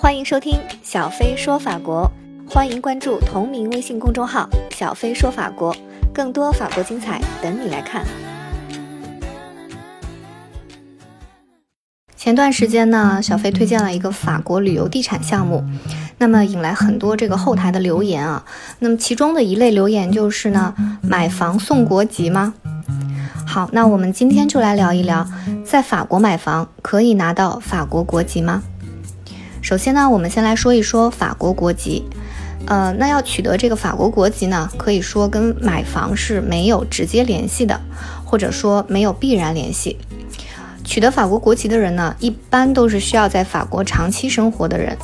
欢迎收听小飞说法国，欢迎关注同名微信公众号“小飞说法国”，更多法国精彩等你来看。前段时间呢，小飞推荐了一个法国旅游地产项目，那么引来很多这个后台的留言啊。那么其中的一类留言就是呢，买房送国籍吗？好，那我们今天就来聊一聊，在法国买房可以拿到法国国籍吗？首先呢，我们先来说一说法国国籍。呃，那要取得这个法国国籍呢，可以说跟买房是没有直接联系的，或者说没有必然联系。取得法国国籍的人呢，一般都是需要在法国长期生活的人，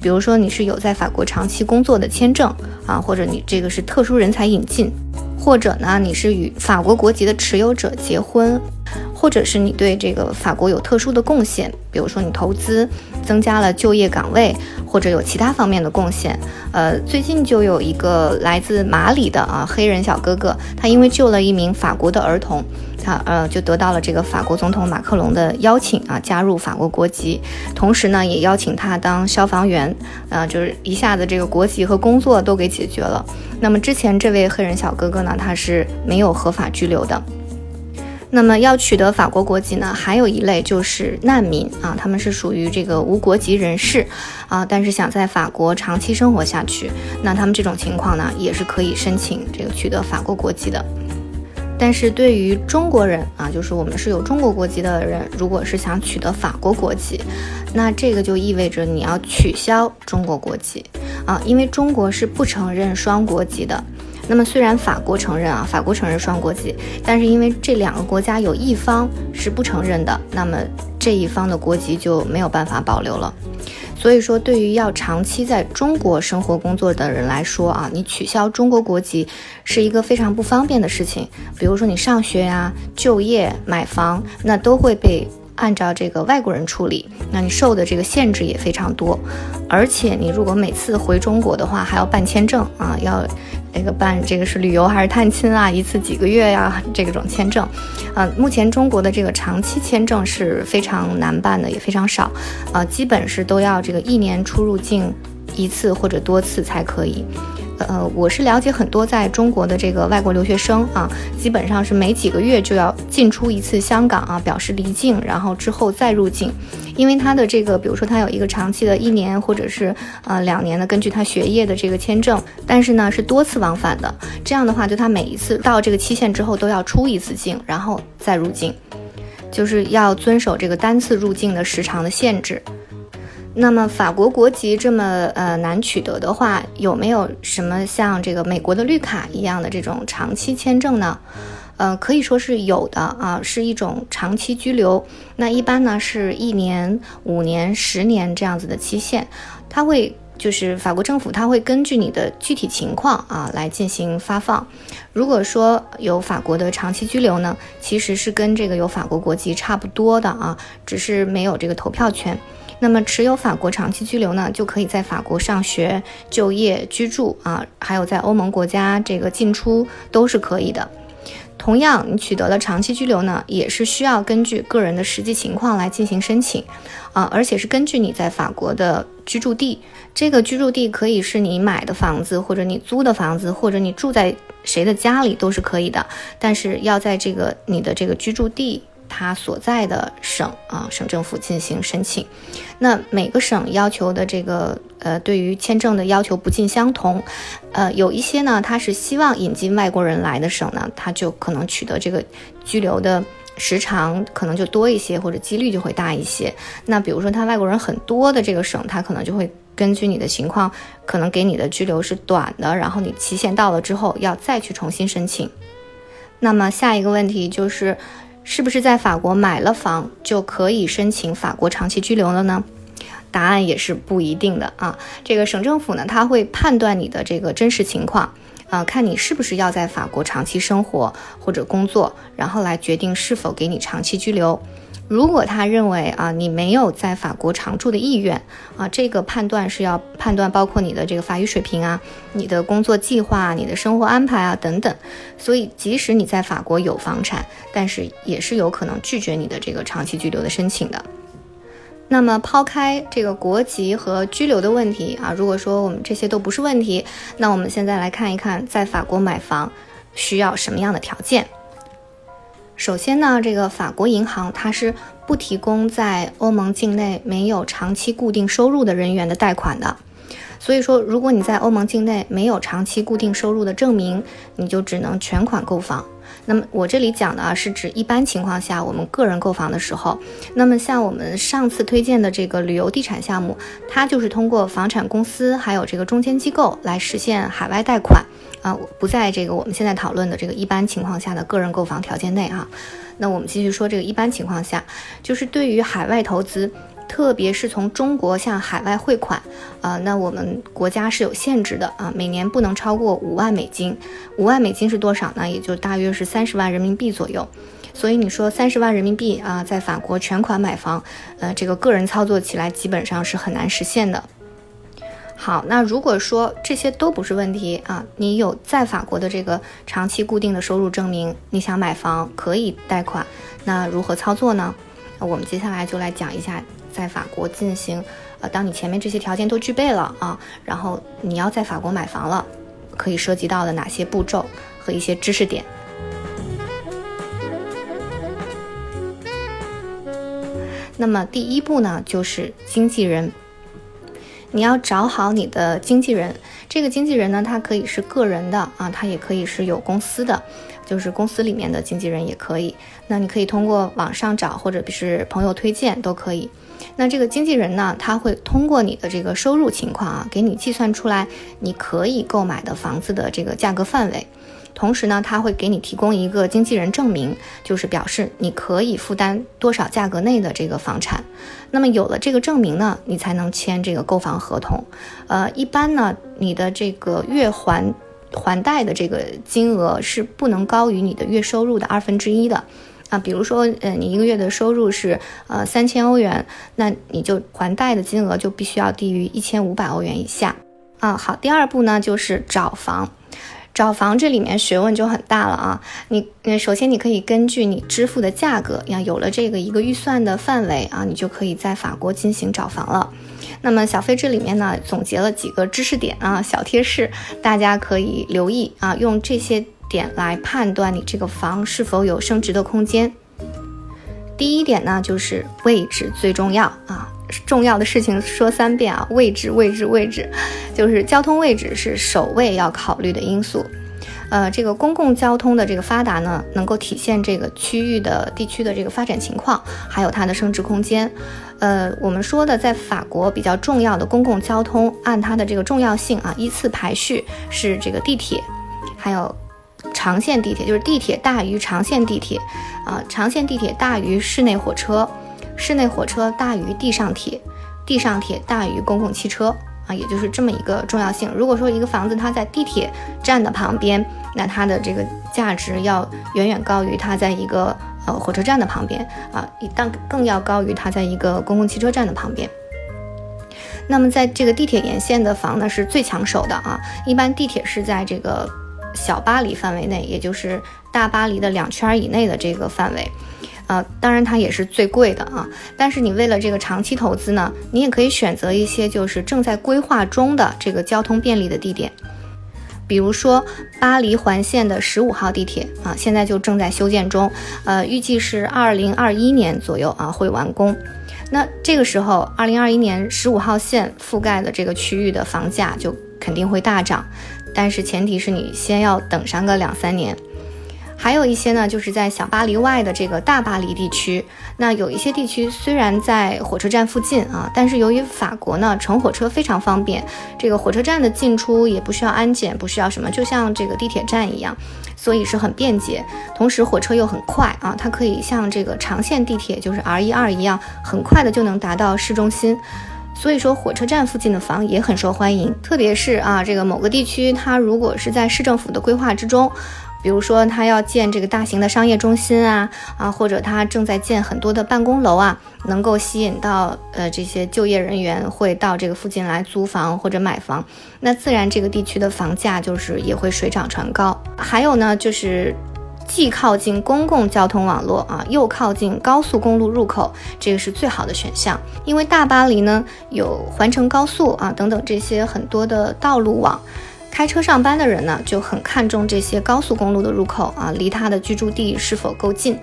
比如说你是有在法国长期工作的签证啊，或者你这个是特殊人才引进，或者呢你是与法国国籍的持有者结婚。或者是你对这个法国有特殊的贡献，比如说你投资增加了就业岗位，或者有其他方面的贡献。呃，最近就有一个来自马里的啊黑人小哥哥，他因为救了一名法国的儿童，他呃就得到了这个法国总统马克龙的邀请啊，加入法国国籍，同时呢也邀请他当消防员，呃就是一下子这个国籍和工作都给解决了。那么之前这位黑人小哥哥呢，他是没有合法居留的。那么要取得法国国籍呢，还有一类就是难民啊，他们是属于这个无国籍人士啊，但是想在法国长期生活下去，那他们这种情况呢，也是可以申请这个取得法国国籍的。但是对于中国人啊，就是我们是有中国国籍的人，如果是想取得法国国籍，那这个就意味着你要取消中国国籍啊，因为中国是不承认双国籍的。那么虽然法国承认啊，法国承认双国籍，但是因为这两个国家有一方是不承认的，那么这一方的国籍就没有办法保留了。所以说，对于要长期在中国生活工作的人来说啊，你取消中国国籍是一个非常不方便的事情。比如说你上学呀、就业、买房，那都会被。按照这个外国人处理，那你受的这个限制也非常多，而且你如果每次回中国的话，还要办签证啊，要那个办这个是旅游还是探亲啊，一次几个月呀，这种签证，啊，目前中国的这个长期签证是非常难办的，也非常少，啊，基本是都要这个一年出入境一次或者多次才可以。呃，我是了解很多在中国的这个外国留学生啊，基本上是每几个月就要进出一次香港啊，表示离境，然后之后再入境。因为他的这个，比如说他有一个长期的一年或者是呃两年的，根据他学业的这个签证，但是呢是多次往返的。这样的话，就他每一次到这个期限之后都要出一次境，然后再入境，就是要遵守这个单次入境的时长的限制。那么法国国籍这么呃难取得的话，有没有什么像这个美国的绿卡一样的这种长期签证呢？呃，可以说是有的啊，是一种长期居留。那一般呢是一年、五年、十年这样子的期限，它会就是法国政府它会根据你的具体情况啊来进行发放。如果说有法国的长期居留呢，其实是跟这个有法国国籍差不多的啊，只是没有这个投票权。那么持有法国长期居留呢，就可以在法国上学、就业、居住啊，还有在欧盟国家这个进出都是可以的。同样，你取得了长期居留呢，也是需要根据个人的实际情况来进行申请啊，而且是根据你在法国的居住地，这个居住地可以是你买的房子，或者你租的房子，或者你住在谁的家里都是可以的，但是要在这个你的这个居住地。他所在的省啊，省政府进行申请。那每个省要求的这个呃，对于签证的要求不尽相同。呃，有一些呢，他是希望引进外国人来的省呢，他就可能取得这个居留的时长可能就多一些，或者几率就会大一些。那比如说他外国人很多的这个省，他可能就会根据你的情况，可能给你的居留是短的，然后你期限到了之后要再去重新申请。那么下一个问题就是。是不是在法国买了房就可以申请法国长期居留了呢？答案也是不一定的啊。这个省政府呢，他会判断你的这个真实情况，啊，看你是不是要在法国长期生活或者工作，然后来决定是否给你长期居留。如果他认为啊你没有在法国常住的意愿啊，这个判断是要判断包括你的这个法语水平啊、你的工作计划、你的生活安排啊等等。所以即使你在法国有房产，但是也是有可能拒绝你的这个长期居留的申请的。那么抛开这个国籍和居留的问题啊，如果说我们这些都不是问题，那我们现在来看一看，在法国买房需要什么样的条件。首先呢，这个法国银行它是不提供在欧盟境内没有长期固定收入的人员的贷款的。所以说，如果你在欧盟境内没有长期固定收入的证明，你就只能全款购房。那么我这里讲的啊，是指一般情况下我们个人购房的时候。那么像我们上次推荐的这个旅游地产项目，它就是通过房产公司还有这个中间机构来实现海外贷款啊，不在这个我们现在讨论的这个一般情况下的个人购房条件内啊。那我们继续说这个一般情况下，就是对于海外投资。特别是从中国向海外汇款，啊，那我们国家是有限制的啊，每年不能超过五万美金。五万美金是多少呢？也就大约是三十万人民币左右。所以你说三十万人民币啊，在法国全款买房，呃，这个个人操作起来基本上是很难实现的。好，那如果说这些都不是问题啊，你有在法国的这个长期固定的收入证明，你想买房可以贷款，那如何操作呢？我们接下来就来讲一下。在法国进行，呃，当你前面这些条件都具备了啊，然后你要在法国买房了，可以涉及到的哪些步骤和一些知识点？那么第一步呢，就是经纪人，你要找好你的经纪人。这个经纪人呢，他可以是个人的啊，他也可以是有公司的，就是公司里面的经纪人也可以。那你可以通过网上找，或者是朋友推荐都可以。那这个经纪人呢，他会通过你的这个收入情况啊，给你计算出来你可以购买的房子的这个价格范围，同时呢，他会给你提供一个经纪人证明，就是表示你可以负担多少价格内的这个房产。那么有了这个证明呢，你才能签这个购房合同。呃，一般呢，你的这个月还还贷的这个金额是不能高于你的月收入的二分之一的。啊，比如说，呃，你一个月的收入是呃三千欧元，那你就还贷的金额就必须要低于一千五百欧元以下。啊，好，第二步呢就是找房，找房这里面学问就很大了啊。你，首先你可以根据你支付的价格，呀，有了这个一个预算的范围啊，你就可以在法国进行找房了。那么小飞这里面呢总结了几个知识点啊，小贴士，大家可以留意啊，用这些。点来判断你这个房是否有升值的空间。第一点呢，就是位置最重要啊，重要的事情说三遍啊，位置，位置，位置，就是交通位置是首位要考虑的因素。呃，这个公共交通的这个发达呢，能够体现这个区域的地区的这个发展情况，还有它的升值空间。呃，我们说的在法国比较重要的公共交通，按它的这个重要性啊，依次排序是这个地铁，还有。长线地铁就是地铁大于长线地铁，啊，长线地铁大于室内火车，室内火车大于地上铁，地上铁大于公共汽车，啊，也就是这么一个重要性。如果说一个房子它在地铁站的旁边，那它的这个价值要远远高于它在一个呃火车站的旁边，啊，一但更要高于它在一个公共汽车站的旁边。那么在这个地铁沿线的房呢是最抢手的啊，一般地铁是在这个。小巴黎范围内，也就是大巴黎的两圈以内的这个范围，啊，当然它也是最贵的啊。但是你为了这个长期投资呢，你也可以选择一些就是正在规划中的这个交通便利的地点，比如说巴黎环线的十五号地铁啊，现在就正在修建中，呃，预计是二零二一年左右啊会完工。那这个时候，二零二一年十五号线覆盖的这个区域的房价就肯定会大涨。但是前提是你先要等上个两三年，还有一些呢，就是在小巴黎外的这个大巴黎地区。那有一些地区虽然在火车站附近啊，但是由于法国呢乘火车非常方便，这个火车站的进出也不需要安检，不需要什么，就像这个地铁站一样，所以是很便捷。同时火车又很快啊，它可以像这个长线地铁就是 R 一二一样，很快的就能达到市中心。所以说，火车站附近的房也很受欢迎，特别是啊，这个某个地区，它如果是在市政府的规划之中，比如说它要建这个大型的商业中心啊，啊，或者它正在建很多的办公楼啊，能够吸引到呃这些就业人员会到这个附近来租房或者买房，那自然这个地区的房价就是也会水涨船高。还有呢，就是。既靠近公共交通网络啊，又靠近高速公路入口，这个是最好的选项。因为大巴黎呢有环城高速啊等等这些很多的道路网，开车上班的人呢就很看重这些高速公路的入口啊，离他的居住地是否够近。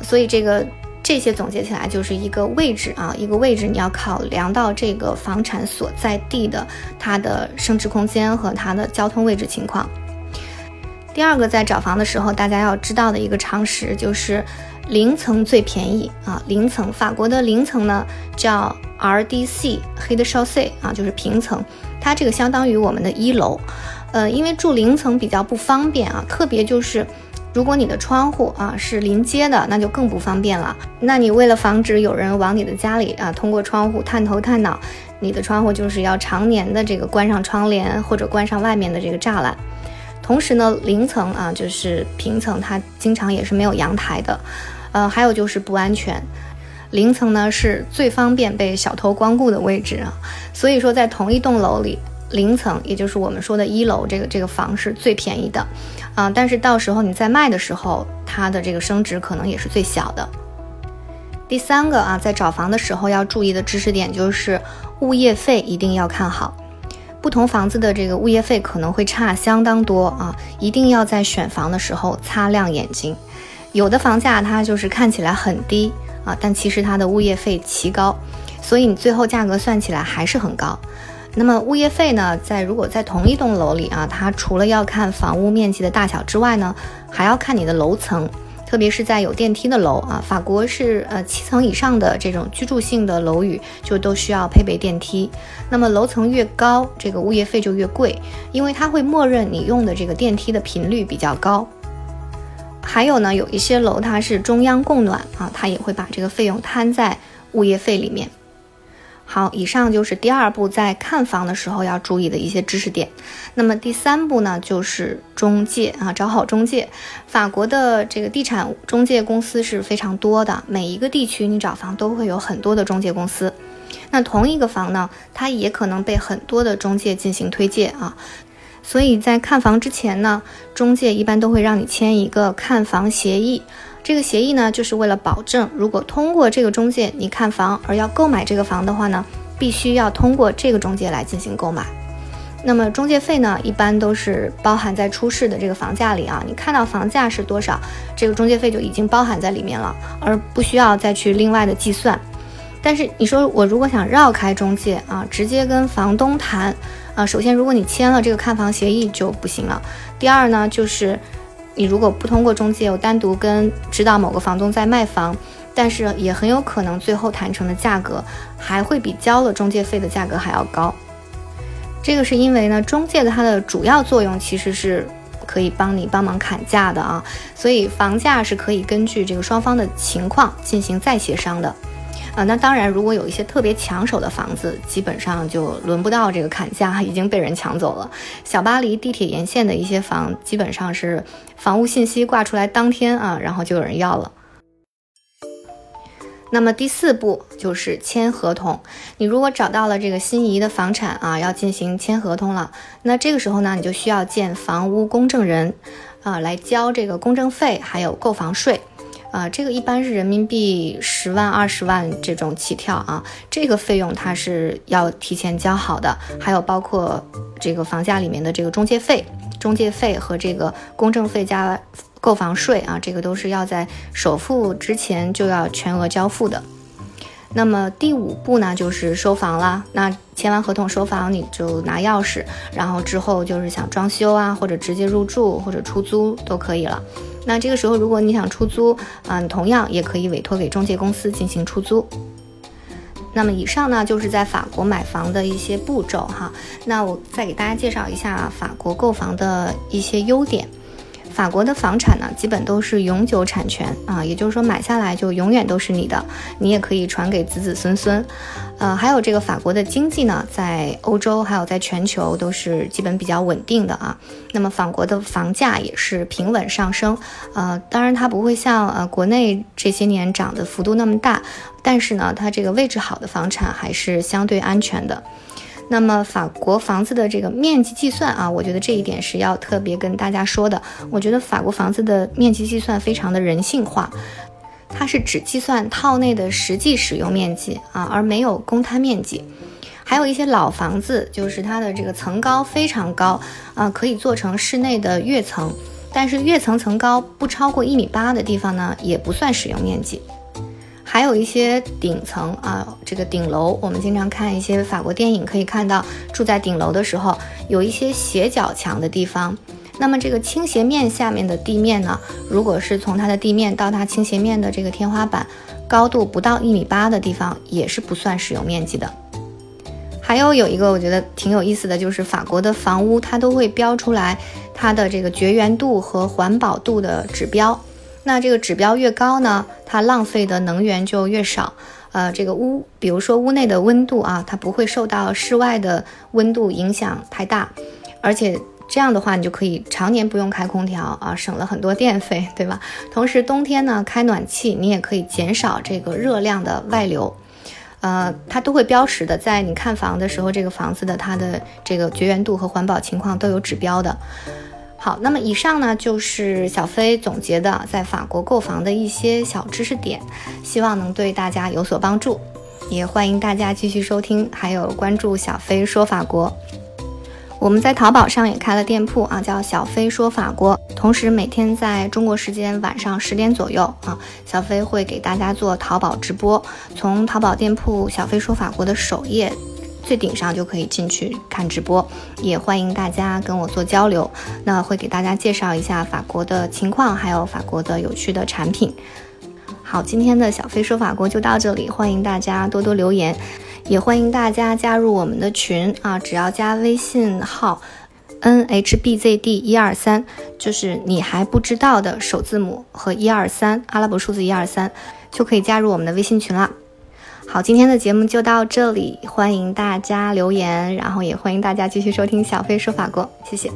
所以这个这些总结起来就是一个位置啊，一个位置你要考量到这个房产所在地的它的升值空间和它的交通位置情况。第二个，在找房的时候，大家要知道的一个常识就是，零层最便宜啊。零层，法国的零层呢叫 RDC，黑的 s C 啊，就是平层，它这个相当于我们的一楼。呃，因为住零层比较不方便啊，特别就是如果你的窗户啊是临街的，那就更不方便了。那你为了防止有人往你的家里啊通过窗户探头探脑，你的窗户就是要常年的这个关上窗帘或者关上外面的这个栅栏。同时呢，零层啊，就是平层，它经常也是没有阳台的，呃，还有就是不安全。零层呢是最方便被小偷光顾的位置啊，所以说在同一栋楼里，零层也就是我们说的一楼这个这个房是最便宜的，啊，但是到时候你在卖的时候，它的这个升值可能也是最小的。第三个啊，在找房的时候要注意的知识点就是物业费一定要看好。不同房子的这个物业费可能会差相当多啊，一定要在选房的时候擦亮眼睛。有的房价它就是看起来很低啊，但其实它的物业费奇高，所以你最后价格算起来还是很高。那么物业费呢，在如果在同一栋楼里啊，它除了要看房屋面积的大小之外呢，还要看你的楼层。特别是在有电梯的楼啊，法国是呃七层以上的这种居住性的楼宇就都需要配备电梯。那么楼层越高，这个物业费就越贵，因为它会默认你用的这个电梯的频率比较高。还有呢，有一些楼它是中央供暖啊，它也会把这个费用摊在物业费里面。好，以上就是第二步，在看房的时候要注意的一些知识点。那么第三步呢，就是中介啊，找好中介。法国的这个地产中介公司是非常多的，每一个地区你找房都会有很多的中介公司。那同一个房呢，它也可能被很多的中介进行推荐啊。所以在看房之前呢，中介一般都会让你签一个看房协议。这个协议呢，就是为了保证，如果通过这个中介你看房而要购买这个房的话呢，必须要通过这个中介来进行购买。那么中介费呢，一般都是包含在出示的这个房价里啊。你看到房价是多少，这个中介费就已经包含在里面了，而不需要再去另外的计算。但是你说我如果想绕开中介啊，直接跟房东谈啊，首先如果你签了这个看房协议就不行了。第二呢，就是。你如果不通过中介，我单独跟知道某个房东在卖房，但是也很有可能最后谈成的价格还会比交了中介费的价格还要高。这个是因为呢，中介的它的主要作用其实是可以帮你帮忙砍价的啊，所以房价是可以根据这个双方的情况进行再协商的。啊，那当然，如果有一些特别抢手的房子，基本上就轮不到这个砍价，已经被人抢走了。小巴黎地铁沿线的一些房，基本上是房屋信息挂出来当天啊，然后就有人要了。那么第四步就是签合同。你如果找到了这个心仪的房产啊，要进行签合同了，那这个时候呢，你就需要见房屋公证人啊，来交这个公证费，还有购房税。啊，这个一般是人民币十万、二十万这种起跳啊，这个费用它是要提前交好的，还有包括这个房价里面的这个中介费、中介费和这个公证费加购房税啊，这个都是要在首付之前就要全额交付的。那么第五步呢，就是收房啦。那签完合同收房，你就拿钥匙，然后之后就是想装修啊，或者直接入住或者出租都可以了。那这个时候，如果你想出租，嗯，同样也可以委托给中介公司进行出租。那么以上呢，就是在法国买房的一些步骤哈。那我再给大家介绍一下法国购房的一些优点。法国的房产呢，基本都是永久产权啊，也就是说买下来就永远都是你的，你也可以传给子子孙孙。呃，还有这个法国的经济呢，在欧洲还有在全球都是基本比较稳定的啊。那么法国的房价也是平稳上升，呃，当然它不会像呃国内这些年涨的幅度那么大，但是呢，它这个位置好的房产还是相对安全的。那么法国房子的这个面积计算啊，我觉得这一点是要特别跟大家说的。我觉得法国房子的面积计算非常的人性化，它是只计算套内的实际使用面积啊，而没有公摊面积。还有一些老房子，就是它的这个层高非常高啊，可以做成室内的跃层。但是跃层层高不超过一米八的地方呢，也不算使用面积。还有一些顶层啊，这个顶楼，我们经常看一些法国电影，可以看到住在顶楼的时候，有一些斜角墙的地方。那么这个倾斜面下面的地面呢，如果是从它的地面到它倾斜面的这个天花板高度不到一米八的地方，也是不算使用面积的。还有有一个我觉得挺有意思的就是法国的房屋，它都会标出来它的这个绝缘度和环保度的指标。那这个指标越高呢，它浪费的能源就越少。呃，这个屋，比如说屋内的温度啊，它不会受到室外的温度影响太大，而且这样的话，你就可以常年不用开空调啊，省了很多电费，对吧？同时冬天呢，开暖气，你也可以减少这个热量的外流。呃，它都会标识的，在你看房的时候，这个房子的它的这个绝缘度和环保情况都有指标的。好，那么以上呢就是小飞总结的在法国购房的一些小知识点，希望能对大家有所帮助，也欢迎大家继续收听，还有关注小飞说法国。我们在淘宝上也开了店铺啊，叫小飞说法国。同时，每天在中国时间晚上十点左右啊，小飞会给大家做淘宝直播。从淘宝店铺小飞说法国的首页最顶上就可以进去看直播，也欢迎大家跟我做交流。那会给大家介绍一下法国的情况，还有法国的有趣的产品。好，今天的小飞说法国就到这里，欢迎大家多多留言。也欢迎大家加入我们的群啊！只要加微信号 n h b z d 一二三，就是你还不知道的首字母和一二三阿拉伯数字一二三，就可以加入我们的微信群了。好，今天的节目就到这里，欢迎大家留言，然后也欢迎大家继续收听小飞说法国，谢谢。